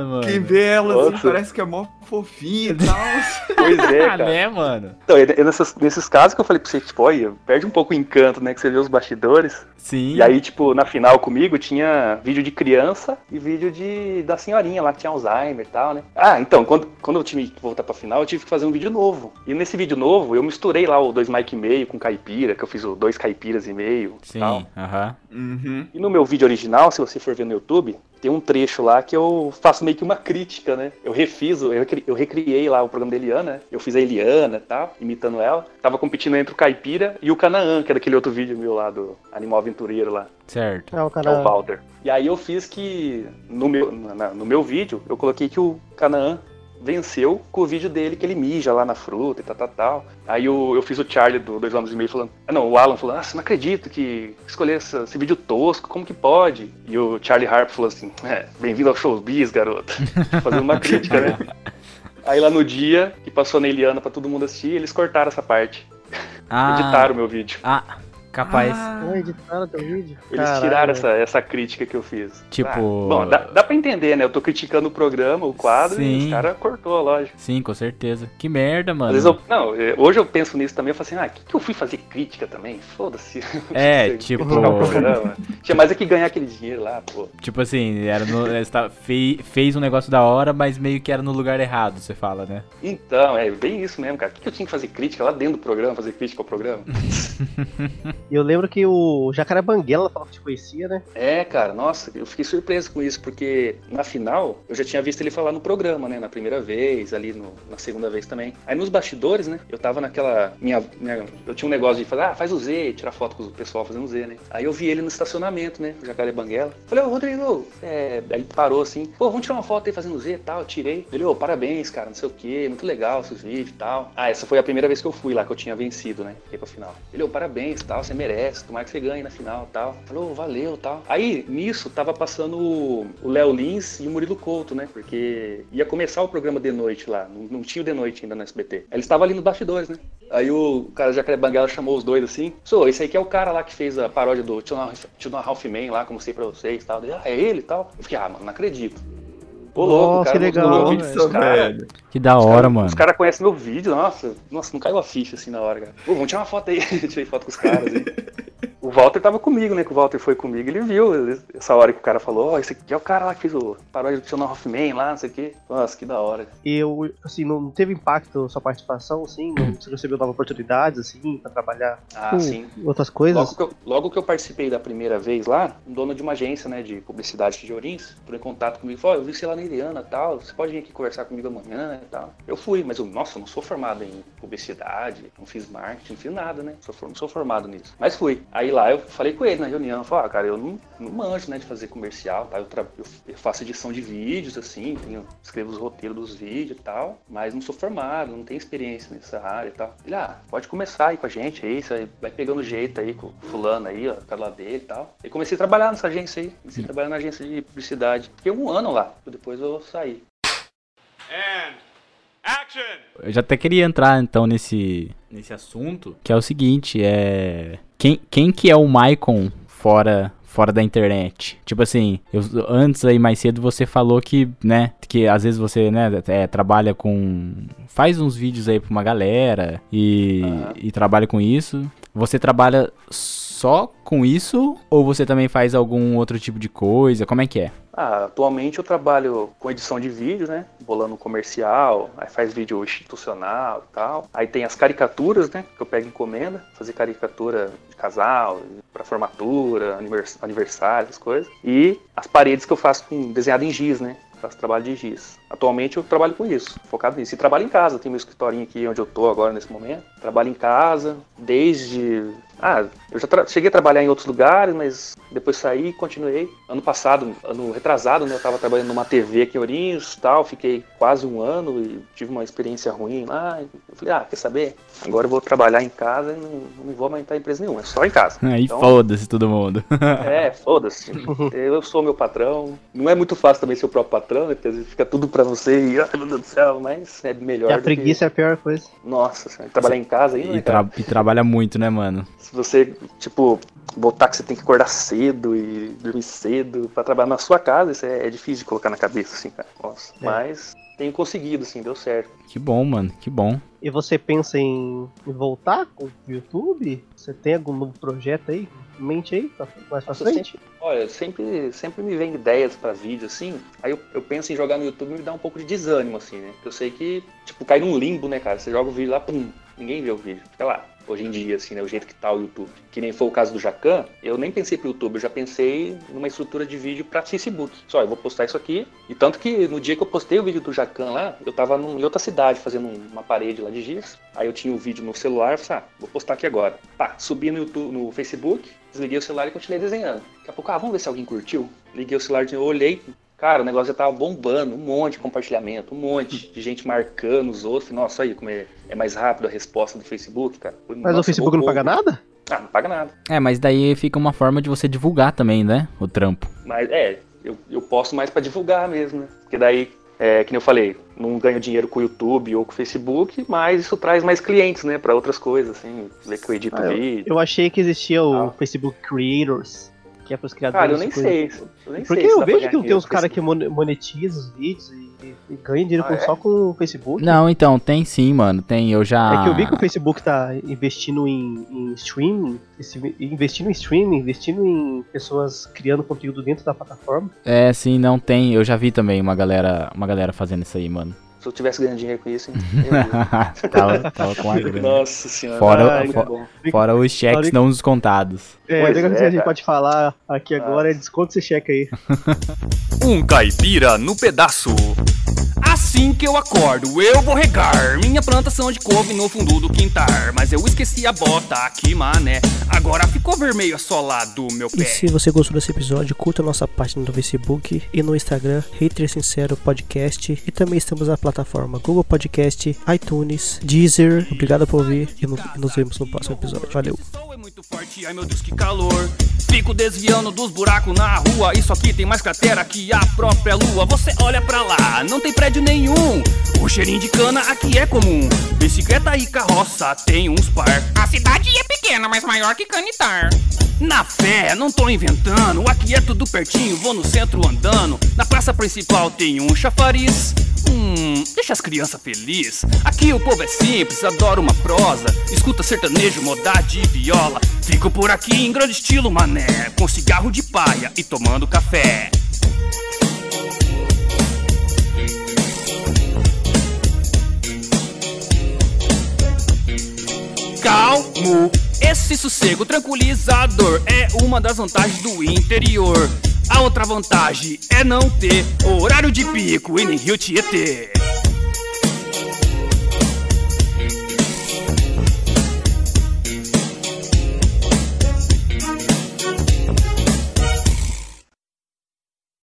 mano. Quem vê ela assim parece que é mó fofinha e tal. Pois é, Ah, cara. né, mano? Então, é nessas- nesses casos que eu falei pra você, tipo, olha, perde um pouco o encanto, né? Que você vê os bastidores. Sim. E aí, tipo, na final comigo tinha vídeo de criança e vídeo de da senhorinha lá que tinha Alzheimer e tal, né? Ah, então, quando, quando eu tive que voltar pra final, eu tive que fazer um vídeo novo. E nesse vídeo novo, eu misturei lá o dois Mike e meio com caipira, que eu fiz o dois caipiras e meio e tal. Sim, aham. Uhum. E no meu vídeo original, se você for ver no YouTube, tem um trecho lá que eu faço meio que uma crítica, né? Eu refiz, o- eu, recri- eu recriei lá o programa da Eliana, né? eu fiz a Eliana e tal, imitando ela. Tava competindo entre o Caipira e o Canaã, que era aquele outro vídeo meu lá do Animal Aventureiro lá, Certo. É o que é o. Walter. E aí eu fiz que, no meu, na- no meu vídeo, eu coloquei que o Canaã venceu com o vídeo dele que ele mija lá na fruta e tal, tal, tal. Aí eu, eu fiz o Charlie do Dois Homens e Meio falando, ah, não, o Alan falando, ah, não acredito que escolher essa- esse vídeo tosco, como que pode? E o Charlie Harp falou assim, é, bem-vindo ao showbiz, garoto. Fazendo uma crítica, né? Aí lá no dia, que passou na Eliana pra todo mundo assistir, eles cortaram essa parte. Ah, Editaram o meu vídeo. Ah, capaz. Não editaram teu vídeo? Eles Caralho. tiraram essa, essa crítica que eu fiz. Tipo- Ah, bom, dá, dá pra entender, né? Eu tô criticando o programa, o quadro, e Sim. os caras cortou, lógico. Sim, com certeza. Que merda, mano. Às vezes eu, não, é, hoje eu penso nisso também, eu falo assim, ah, que, que eu fui fazer crítica também? Foda-se. É, tipo-. Tinha mais é que ganhar aquele dinheiro lá, pô. Tipo assim, era no, tá- fez um negócio da hora, mas meio que era no lugar errado, você fala, né? Então, é bem isso mesmo, cara. O que, que eu tinha que fazer crítica lá dentro do programa, fazer crítica ao programa? E eu lembro que o Jacaré Banguela falou que te conhecia, né? É, cara, nossa, eu fiquei surpreso com isso, porque na final eu já tinha visto ele falar no programa, né? Na primeira vez, ali no- na segunda vez também. Aí nos bastidores, né? Eu tava naquela. Minha, minha- eu tinha um negócio de fazer, ah, faz o Z, tirar foto com o pessoal fazendo Z, né? Aí eu vi ele no estacionamento, né? O Jacaré Banguela. Falei, ô Rodrigo, é... aí parou assim, pô, vamos tirar uma foto aí fazendo Z e tal. Tirei. Ele, ô, parabéns, cara, não sei o quê, muito legal seus vídeos e tal. Ah, essa foi a primeira vez que eu fui lá, que eu tinha vencido, né? Fiquei pra final. Ele, ô, parabéns e tal, você merece, tomara que você ganhe na final tal. Falou, valeu tal. Aí, nisso, tava passando o Léo Lins e o Murilo Couto, né? Porque ia começar o programa de noite lá, não, não tinha o de noite ainda no SBT. Eles estavam ali nos bastidores, né? Aí o cara Jacaré Banguela chamou os dois assim. Sou, esse aí que é o cara lá que fez a paródia do Tio Ralph Man lá, como sei pra vocês tal. Ah, é ele tal. Eu fiquei, ah, mano, não acredito. Ô, louco, Nossa, cara que legal, meu vídeo. Que da hora, cara- mano. Os caras conhecem meu vídeo, nossa, nossa, não caiu a ficha assim na hora, cara. Pô, vamos tirar uma foto aí. Tirei foto com os caras aí. O Walter tava comigo, né? Que o Walter foi comigo, ele viu essa hora que o cara falou, ó, esse aqui é o cara lá que fez o paródia do Tionão Hoffman lá, não sei o quê. Nossa, que da hora. E eu, assim, não teve impacto sua participação, assim? Não, você recebeu novas oportunidades, assim, pra trabalhar Ah, com sim. outras coisas? Logo que, eu, logo que eu participei da primeira vez lá, um dono de uma agência, né, de publicidade de Orins, entrou em contato comigo e falou, ó, eu vi você lá na Iriana e tal, você pode vir aqui conversar comigo amanhã e tal. Eu fui, mas eu, nossa, eu não sou formado em publicidade, não fiz marketing, não fiz nada, né, sou, não sou formado nisso. Mas fui. Aí lá eu falei com ele na reunião, eu falei, ah, cara, eu não, não manjo, né, de fazer comercial, tá, eu, tra- eu- eu faço edição de vídeos, assim, tenho- escrevo os roteiros dos vídeos e tal, mas não sou formado, não tenho experiência nessa área e tal. Ele, ah, pode começar aí com a gente aí, você vai pegando jeito aí com o fulano aí, ó, com a lá dele e tal. E comecei a trabalhar nessa agência aí, comecei a trabalhar na agência de publicidade. Fiquei um ano lá, depois eu saí. And action! Eu já até queria entrar então nesse, nesse assunto, que é o seguinte, é quem, quem que é o Maicon fora fora da internet? Tipo assim, eu, antes aí mais cedo você falou que, né, que às vezes você, né, é, trabalha com faz uns vídeos aí pra uma galera e, Aham. e trabalha com isso. Você trabalha só com isso ou você também faz algum outro tipo de coisa? Como é que é? Ah, atualmente eu trabalho com edição de vídeo, né? Bolando comercial, aí faz vídeo institucional e tal. Aí tem as caricaturas, né? Que eu pego encomenda, fazer caricatura de casal, pra formatura, anivers- aniversário, essas coisas. E as paredes que eu faço com desenhado em giz, né? Faço trabalho de giz. Atualmente eu trabalho com isso, focado nisso. E trabalho em casa, tenho meu escritorinho aqui onde eu tô agora nesse momento. Trabalho em casa, desde. Ah, eu já tra- cheguei a trabalhar em outros lugares, mas depois saí e continuei. Ano passado, ano retrasado, né, eu tava trabalhando numa TV aqui em Ourinhos tal, fiquei quase um ano e tive uma experiência ruim lá. Eu falei, ah, quer saber? Agora eu vou trabalhar em casa e não, não vou aumentar empresa nenhuma, é só em casa. Aí Então- foda-se todo mundo. É, foda-se. Eu sou meu patrão. Não é muito fácil também ser o próprio patrão, né? Porque às vezes fica tudo pra você e, ai meu Deus do céu, mas é melhor. E a preguiça é a pior coisa. Que... Nossa, senhora, trabalhar em casa aí, E, né, tra- e trabalha muito, né, mano? Se você, tipo, botar que você tem que acordar cedo e dormir cedo pra trabalhar na sua casa, isso é, é difícil de colocar na cabeça, assim, cara. Nossa. É. Mas tenho conseguido, assim, deu certo. Que bom, mano, que bom. E você pensa em, em voltar com o YouTube? Você tem algum novo projeto aí? Mente aí? Mais Nossa, frente? Olha, sempre, sempre me vem ideias pra vídeo, assim. Aí eu, eu penso em jogar no YouTube e me dá um pouco de desânimo, assim, né? Porque eu sei que, tipo, cai num limbo, né, cara? Você joga o vídeo lá, pum, ninguém vê o vídeo. Fica lá. Hoje em dia, assim, né? O jeito que tá o YouTube. Que nem foi o caso do Jacan, eu nem pensei pro YouTube, eu já pensei numa estrutura de vídeo pra Facebook. Só, eu vou postar isso aqui. E tanto que no dia que eu postei o vídeo do Jacan lá, eu tava num- em outra cidade fazendo um- uma parede lá de giz. Aí eu tinha o vídeo no celular, eu falei, ah, vou postar aqui agora. Pá, subi no, YouTube, no Facebook, desliguei o celular e continuei desenhando. Daqui a pouco, ah, vamos ver se alguém curtiu. Liguei o celular, eu olhei, cara, o negócio já tava bombando, um monte de compartilhamento, um monte de gente marcando os outros. Nossa, aí como é, é mais rápido a resposta do Facebook, cara. Mas o "Nossa, Facebook não paga nada? Ah, não paga nada. É, mas daí fica uma forma de você divulgar também, né? O trampo. Mas é, eu, eu posto mais pra divulgar mesmo, né? Porque daí, é, que nem eu falei, não ganho dinheiro com o YouTube ou com o Facebook, mas isso traz mais clientes, né? Pra outras coisas, assim, ver que eu edito Ah, vídeo. Eu achei que existia o Ah. Facebook Creators, que é pros criadores. Cara, eu nem coisa. sei. Eu nem Porque sei se eu vejo que tem uns caras que monetizam os vídeos e, e, e ganham dinheiro Ah, com- é? só com o Facebook. Não, então, tem sim, mano. Tem, eu já. É que eu vi que o Facebook tá investindo em, em streaming, esse- investindo em streaming, investindo em pessoas criando conteúdo dentro da plataforma. É, sim, não tem. Eu já vi também uma galera, uma galera fazendo isso aí, mano. Se eu tivesse ganhando dinheiro com isso, hein? Tava, tava com a grana. Nossa senhora. Fora- Ai, fo- bom. Fora os cheques não descontados. É, Pois é, que a gente cara. pode falar aqui agora é desconto esse cheque aí. Um caipira no pedaço. Assim que eu acordo, eu vou regar minha plantação de couve no fundo do quintal. Mas eu esqueci a bota aqui, mané. Agora ficou vermelho assolado meu E pé. se você gostou desse episódio, curta nossa página no Facebook e no Instagram, Hater Sincero Podcast. E também estamos na plataforma Google Podcast, iTunes, Deezer. Obrigado por ouvir e no- e nos vemos no próximo episódio. Valeu! É muito forte, ai meu Deus que calor. Fico desviando dos buracos na rua. Isso aqui tem mais cratera que a própria lua. Você olha pra lá, não tem prédio nenhum. O cheirinho de cana aqui é comum. Bicicleta e carroça tem uns par. A cidade é pequena, mas maior que Canitar. Na fé, não tô inventando, aqui é tudo pertinho, vou no centro andando. Na praça principal tem um chafariz. Hum, deixa as crianças felizes. Aqui o povo é simples, adora uma prosa. Escuta sertanejo, modade e viola. Fico por aqui em grande estilo, mané. Com cigarro de paia e tomando café. Calmo, esse sossego tranquilizador é uma das vantagens do interior. A outra vantagem é não ter horário de pico e nem rio Tietê.